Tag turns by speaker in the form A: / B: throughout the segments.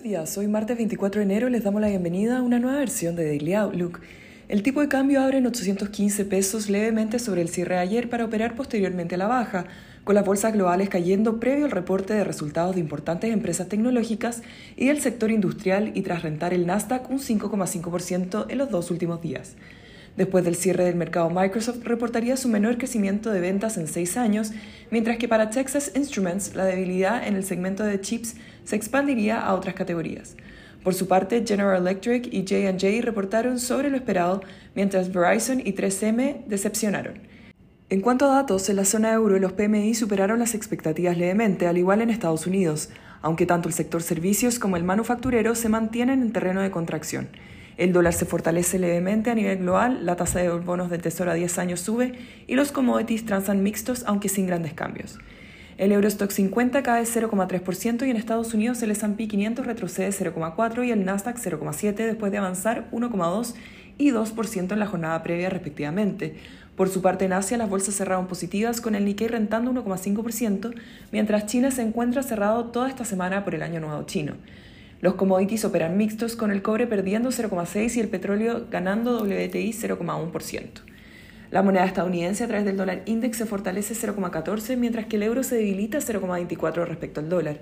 A: Buenos días, hoy martes 24 de enero les damos la bienvenida a una nueva versión de Daily Outlook. El tipo de cambio abre en 815 pesos levemente sobre el cierre de ayer para operar posteriormente a la baja, con las bolsas globales cayendo previo al reporte de resultados de importantes empresas tecnológicas y del sector industrial y tras rentar el Nasdaq un 5,5% en los dos últimos días. Después del cierre del mercado, Microsoft reportaría su menor crecimiento de ventas en seis años, mientras que para Texas Instruments la debilidad en el segmento de chips se expandiría a otras categorías. Por su parte, General Electric y J&J reportaron sobre lo esperado, mientras Verizon y 3M decepcionaron. En cuanto a datos, en la zona euro los PMI superaron las expectativas levemente, al igual en Estados Unidos, aunque tanto el sector servicios como el manufacturero se mantienen en terreno de contracción. El dólar se fortalece levemente a nivel global, la tasa de bonos de tesoro a 10 años sube y los commodities transan mixtos aunque sin grandes cambios. El Eurostock 50 cae 0,3% y en Estados Unidos el S&P 500 retrocede 0,4% y el Nasdaq 0,7% después de avanzar 1,2% y 2% en la jornada previa respectivamente. Por su parte en Asia las bolsas cerraron positivas con el Nikkei rentando 1,5%, mientras China se encuentra cerrado toda esta semana por el Año Nuevo Chino. Los commodities operan mixtos con el cobre perdiendo 0,6 y el petróleo ganando WTI 0,1%. La moneda estadounidense a través del dólar index se fortalece 0,14 mientras que el euro se debilita 0,24 respecto al dólar.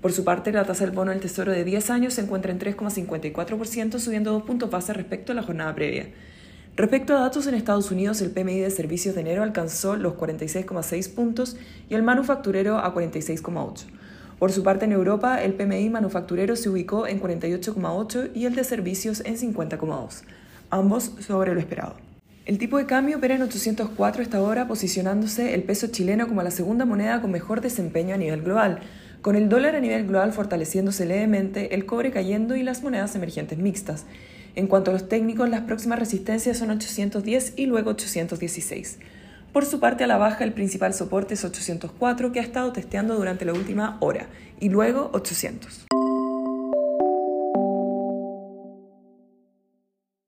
A: Por su parte, la tasa del bono del Tesoro de 10 años se encuentra en 3,54%, subiendo dos puntos base respecto a la jornada previa. Respecto a datos en Estados Unidos, el PMI de servicios de enero alcanzó los 46,6 puntos y el manufacturero a 46,8. Por su parte, en Europa, el PMI manufacturero se ubicó en 48,8 y el de servicios en 50,2, ambos sobre lo esperado. El tipo de cambio opera en 804 esta hora, posicionándose el peso chileno como la segunda moneda con mejor desempeño a nivel global, con el dólar a nivel global fortaleciéndose levemente, el cobre cayendo y las monedas emergentes mixtas. En cuanto a los técnicos, las próximas resistencias son 810 y luego 816. Por su parte, a la baja, el principal soporte es 804, que ha estado testeando durante la última hora, y luego 800.